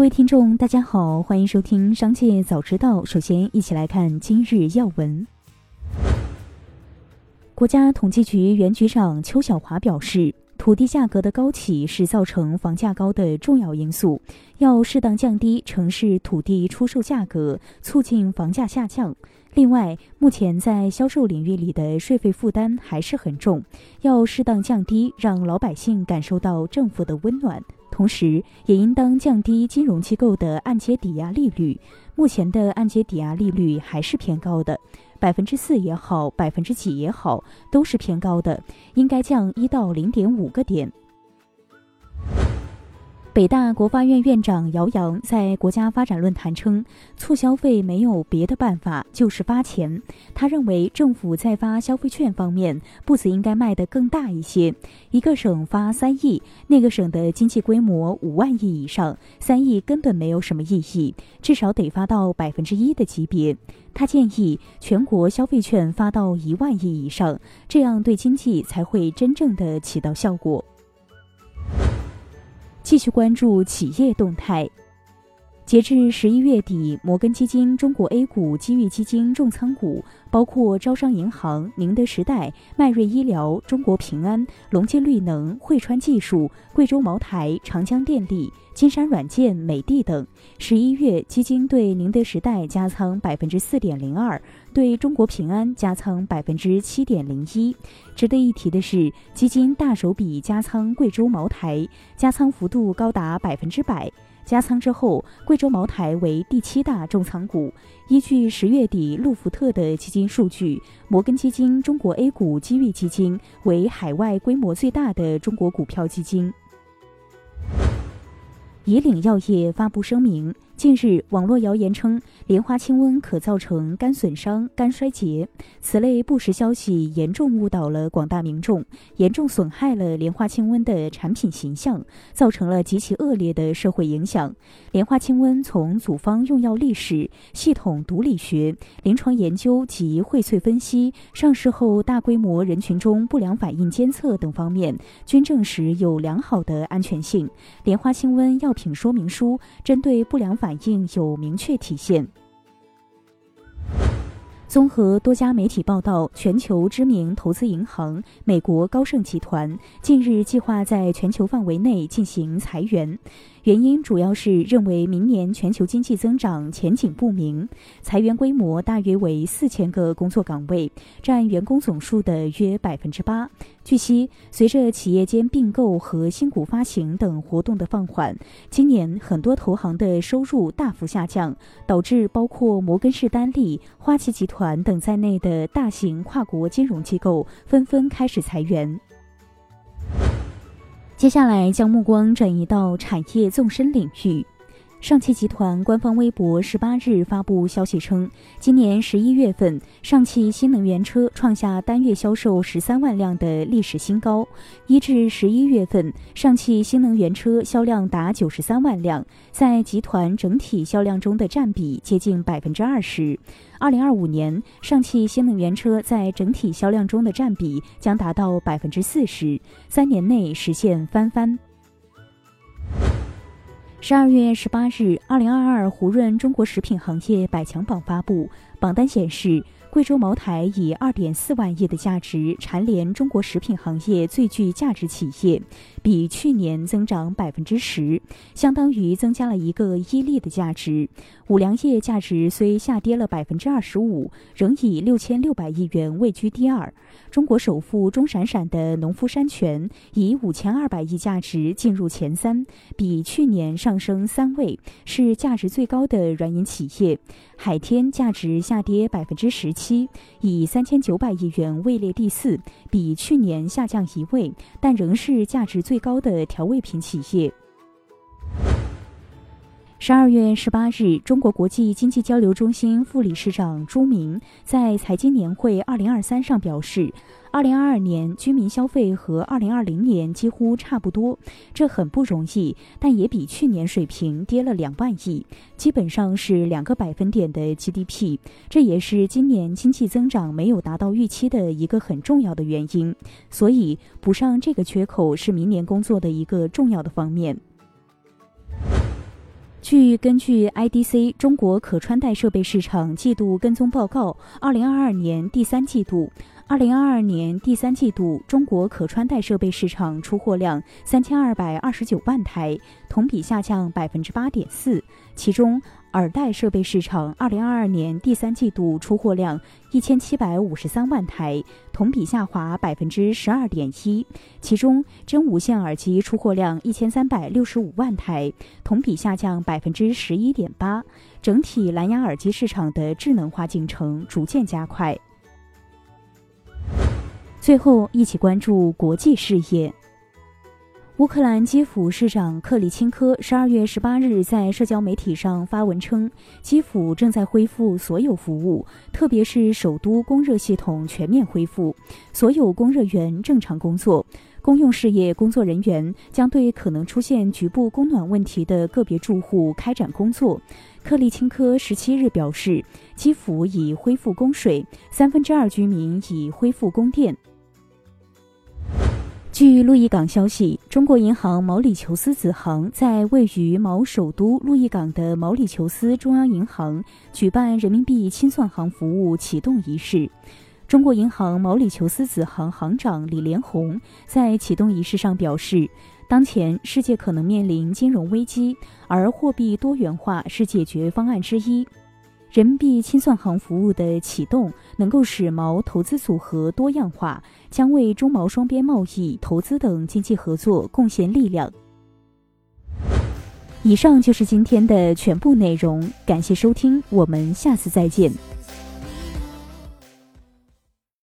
各位听众，大家好，欢迎收听《商界早知道》。首先，一起来看今日要闻。国家统计局原局长邱小华表示，土地价格的高企是造成房价高的重要因素，要适当降低城市土地出售价格，促进房价下降。另外，目前在销售领域里的税费负担还是很重，要适当降低，让老百姓感受到政府的温暖。同时，也应当降低金融机构的按揭抵押利率。目前的按揭抵押利率还是偏高的，百分之四也好，百分之几也好，都是偏高的，应该降一到零点五个点。北大国发院院长姚洋在国家发展论坛称，促消费没有别的办法，就是发钱。他认为，政府在发消费券方面步子应该迈得更大一些，一个省发三亿，那个省的经济规模五万亿以上，三亿根本没有什么意义，至少得发到百分之一的级别。他建议全国消费券发到一万亿以上，这样对经济才会真正的起到效果。继续关注企业动态。截至十一月底，摩根基金中国 A 股机遇基金重仓股包括招商银行、宁德时代、迈瑞医疗、中国平安、隆基绿能、汇川技术、贵州茅台、长江电力、金山软件、美的等。十一月，基金对宁德时代加仓百分之四点零二，对中国平安加仓百分之七点零一。值得一提的是，基金大手笔加仓贵州茅台，加仓幅度高达百分之百。加仓之后，贵州茅台为第七大重仓股。依据十月底路福特的基金数据，摩根基金中国 A 股机遇基金为海外规模最大的中国股票基金。以岭药业发布声明。近日，网络谣言称莲花清瘟可造成肝损伤、肝衰竭，此类不实消息严重误导了广大民众，严重损害了莲花清瘟的产品形象，造成了极其恶劣的社会影响。莲花清瘟从组方用药历史、系统毒理学、临床研究及荟萃分析、上市后大规模人群中不良反应监测等方面，均证实有良好的安全性。莲花清瘟药品说明书针对不良反反应有明确体现。综合多家媒体报道，全球知名投资银行美国高盛集团近日计划在全球范围内进行裁员。原因主要是认为明年全球经济增长前景不明，裁员规模大约为四千个工作岗位，占员工总数的约百分之八。据悉，随着企业间并购和新股发行等活动的放缓，今年很多投行的收入大幅下降，导致包括摩根士丹利、花旗集团等在内的大型跨国金融机构纷纷开始裁员。接下来将目光转移到产业纵深领域。上汽集团官方微博十八日发布消息称，今年十一月份，上汽新能源车创下单月销售十三万辆的历史新高。一至十一月份，上汽新能源车销量达九十三万辆，在集团整体销量中的占比接近百分之二十。二零二五年，上汽新能源车在整体销量中的占比将达到百分之四十，三年内实现翻番。十二月十八日，二零二二胡润中国食品行业百强榜发布，榜单显示。贵州茅台以二点四万亿的价值蝉联中国食品行业最具价值企业，比去年增长百分之十，相当于增加了一个伊利的价值。五粮液价值虽下跌了百分之二十五，仍以六千六百亿元位居第二。中国首富钟闪闪的农夫山泉以五千二百亿价值进入前三，比去年上升三位，是价值最高的软饮企业。海天价值下跌百分之十七，以三千九百亿元位列第四，比去年下降一位，但仍是价值最高的调味品企业。十二月十八日，中国国际经济交流中心副理事长朱明在财经年会二零二三上表示。二零二二年居民消费和二零二零年几乎差不多，这很不容易，但也比去年水平跌了两万亿，基本上是两个百分点的 GDP。这也是今年经济增长没有达到预期的一个很重要的原因。所以补上这个缺口是明年工作的一个重要的方面。据根据 IDC 中国可穿戴设备市场季度跟踪报告，二零二二年第三季度，二零二二年第三季度中国可穿戴设备市场出货量三千二百二十九万台，同比下降百分之八点四，其中。耳戴设备市场二零二二年第三季度出货量一千七百五十三万台，同比下滑百分之十二点一。其中，真无线耳机出货量一千三百六十五万台，同比下降百分之十一点八。整体蓝牙耳机市场的智能化进程逐渐加快。最后，一起关注国际事业。乌克兰基辅市长克里钦科十二月十八日在社交媒体上发文称，基辅正在恢复所有服务，特别是首都供热系统全面恢复，所有供热源正常工作，公用事业工作人员将对可能出现局部供暖问题的个别住户开展工作。克里钦科十七日表示，基辅已恢复供水，三分之二居民已恢复供电。据路易港消息，中国银行毛里求斯子行在位于毛首都路易港的毛里求斯中央银行举办人民币清算行服务启动仪式。中国银行毛里求斯子行行长李连红在启动仪式上表示，当前世界可能面临金融危机，而货币多元化是解决方案之一。人民币清算行服务的启动，能够使毛投资组合多样化，将为中毛双边贸易、投资等经济合作贡献力量。以上就是今天的全部内容，感谢收听，我们下次再见。